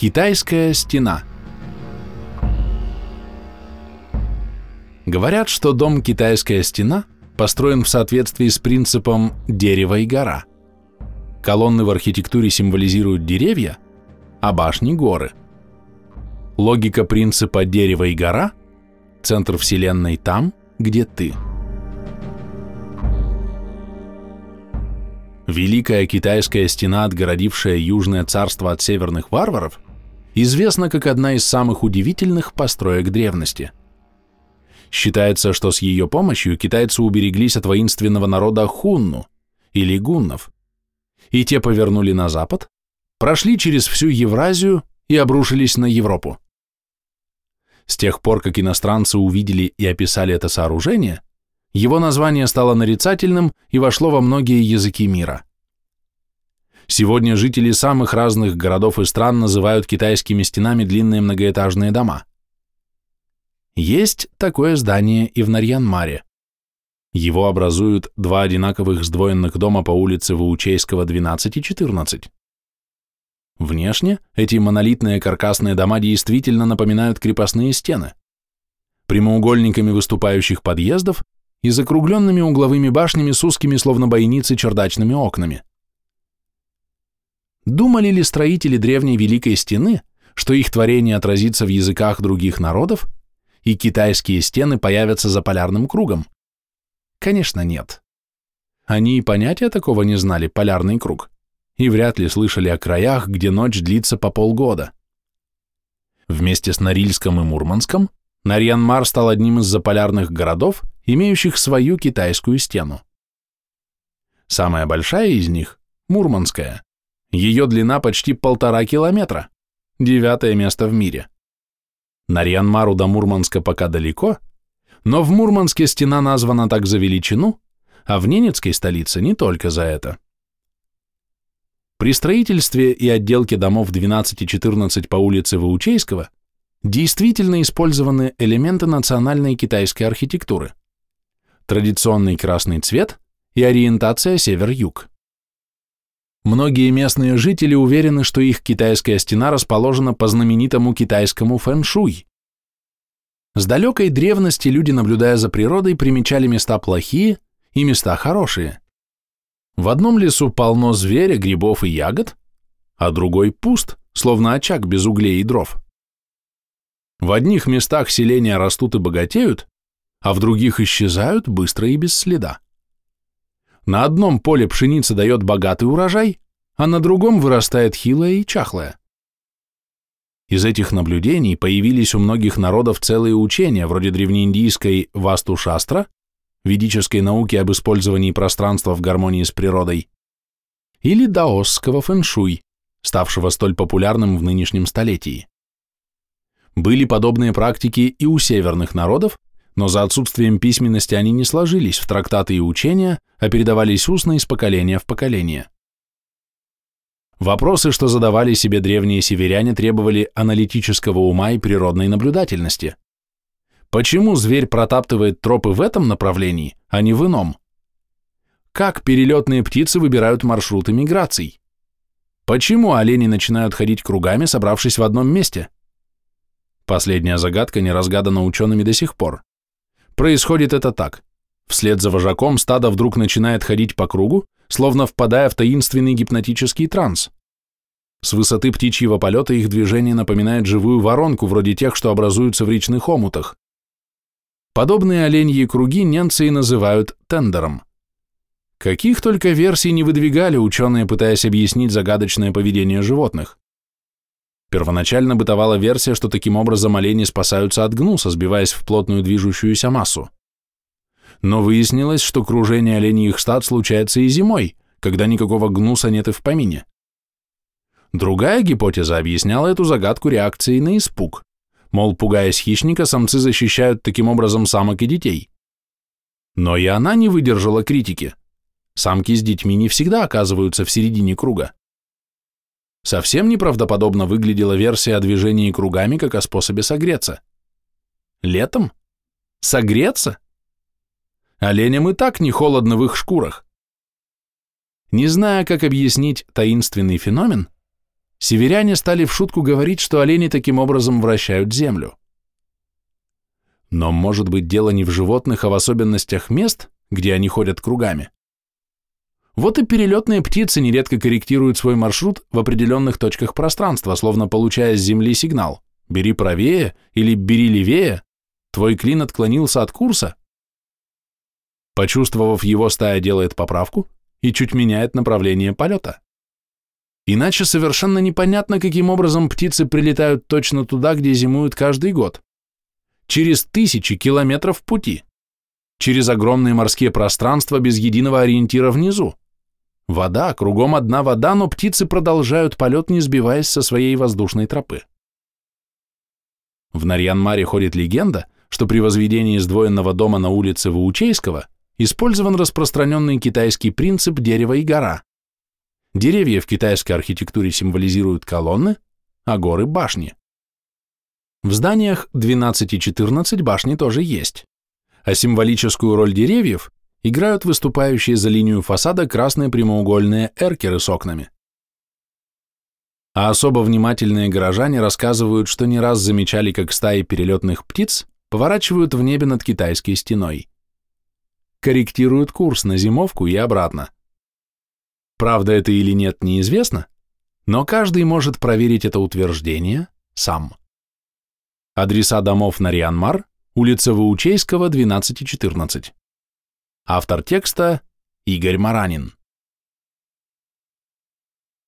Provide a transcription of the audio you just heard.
Китайская стена Говорят, что дом «Китайская стена» построен в соответствии с принципом «дерево и гора». Колонны в архитектуре символизируют деревья, а башни – горы. Логика принципа «дерево и гора» – центр Вселенной там, где ты. Великая китайская стена, отгородившая Южное царство от северных варваров, известна как одна из самых удивительных построек древности. Считается, что с ее помощью китайцы убереглись от воинственного народа хунну или гуннов, и те повернули на запад, прошли через всю Евразию и обрушились на Европу. С тех пор, как иностранцы увидели и описали это сооружение, его название стало нарицательным и вошло во многие языки мира. Сегодня жители самых разных городов и стран называют китайскими стенами длинные многоэтажные дома. Есть такое здание и в Нарьянмаре. Его образуют два одинаковых сдвоенных дома по улице Ваучейского, 12 и 14. Внешне эти монолитные каркасные дома действительно напоминают крепостные стены. Прямоугольниками выступающих подъездов и закругленными угловыми башнями с узкими, словно бойницы, чердачными окнами. Думали ли строители древней Великой Стены, что их творение отразится в языках других народов, и китайские стены появятся за полярным кругом? Конечно, нет. Они и понятия такого не знали, полярный круг, и вряд ли слышали о краях, где ночь длится по полгода. Вместе с Норильском и Мурманском Нарьян-Мар стал одним из заполярных городов, имеющих свою китайскую стену. Самая большая из них – Мурманская. Ее длина почти полтора километра, девятое место в мире. Нарьян-Мару до Мурманска пока далеко, но в Мурманске стена названа так за величину, а в Ненецкой столице не только за это. При строительстве и отделке домов 12 и 14 по улице Ваучейского действительно использованы элементы национальной китайской архитектуры. Традиционный красный цвет и ориентация север-юг. Многие местные жители уверены, что их китайская стена расположена по знаменитому китайскому фэн-шуй. С далекой древности люди, наблюдая за природой, примечали места плохие и места хорошие. В одном лесу полно зверя, грибов и ягод, а другой пуст, словно очаг без углей и дров. В одних местах селения растут и богатеют, а в других исчезают быстро и без следа. На одном поле пшеница дает богатый урожай, а на другом вырастает хилая и чахлая. Из этих наблюдений появились у многих народов целые учения, вроде древнеиндийской Васту-шастра, ведической науки об использовании пространства в гармонии с природой, или даосского фэншуй, ставшего столь популярным в нынешнем столетии. Были подобные практики и у северных народов, но за отсутствием письменности они не сложились в трактаты и учения, а передавались устно из поколения в поколение. Вопросы, что задавали себе древние северяне, требовали аналитического ума и природной наблюдательности. Почему зверь протаптывает тропы в этом направлении, а не в ином? Как перелетные птицы выбирают маршруты миграций? Почему олени начинают ходить кругами, собравшись в одном месте? Последняя загадка не разгадана учеными до сих пор. Происходит это так. Вслед за вожаком стадо вдруг начинает ходить по кругу, словно впадая в таинственный гипнотический транс. С высоты птичьего полета их движение напоминает живую воронку, вроде тех, что образуются в речных омутах. Подобные оленьи круги немцы и называют тендером. Каких только версий не выдвигали ученые, пытаясь объяснить загадочное поведение животных. Первоначально бытовала версия, что таким образом олени спасаются от гнуса, сбиваясь в плотную движущуюся массу. Но выяснилось, что кружение оленьих стад случается и зимой, когда никакого гнуса нет и в помине. Другая гипотеза объясняла эту загадку реакцией на испуг. Мол, пугаясь хищника, самцы защищают таким образом самок и детей. Но и она не выдержала критики. Самки с детьми не всегда оказываются в середине круга. Совсем неправдоподобно выглядела версия о движении кругами как о способе согреться. Летом? Согреться? Оленям и так не холодно в их шкурах. Не зная, как объяснить таинственный феномен, северяне стали в шутку говорить, что олени таким образом вращают землю. Но может быть дело не в животных, а в особенностях мест, где они ходят кругами? Вот и перелетные птицы нередко корректируют свой маршрут в определенных точках пространства, словно получая с Земли сигнал «бери правее» или «бери левее», твой клин отклонился от курса. Почувствовав его, стая делает поправку и чуть меняет направление полета. Иначе совершенно непонятно, каким образом птицы прилетают точно туда, где зимуют каждый год через тысячи километров пути, через огромные морские пространства без единого ориентира внизу. Вода, кругом одна вода, но птицы продолжают полет, не сбиваясь со своей воздушной тропы. В Нарьян-Маре ходит легенда, что при возведении сдвоенного дома на улице Ваучейского использован распространенный китайский принцип дерева и гора. Деревья в китайской архитектуре символизируют колонны, а горы – башни. В зданиях 12 и 14 башни тоже есть, а символическую роль деревьев играют выступающие за линию фасада красные прямоугольные эркеры с окнами. А особо внимательные горожане рассказывают, что не раз замечали, как стаи перелетных птиц поворачивают в небе над китайской стеной. Корректируют курс на зимовку и обратно. Правда это или нет, неизвестно, но каждый может проверить это утверждение сам. Адреса домов на Рианмар, улица Ваучейского, 12 и 14. Автор текста Игорь Маранин.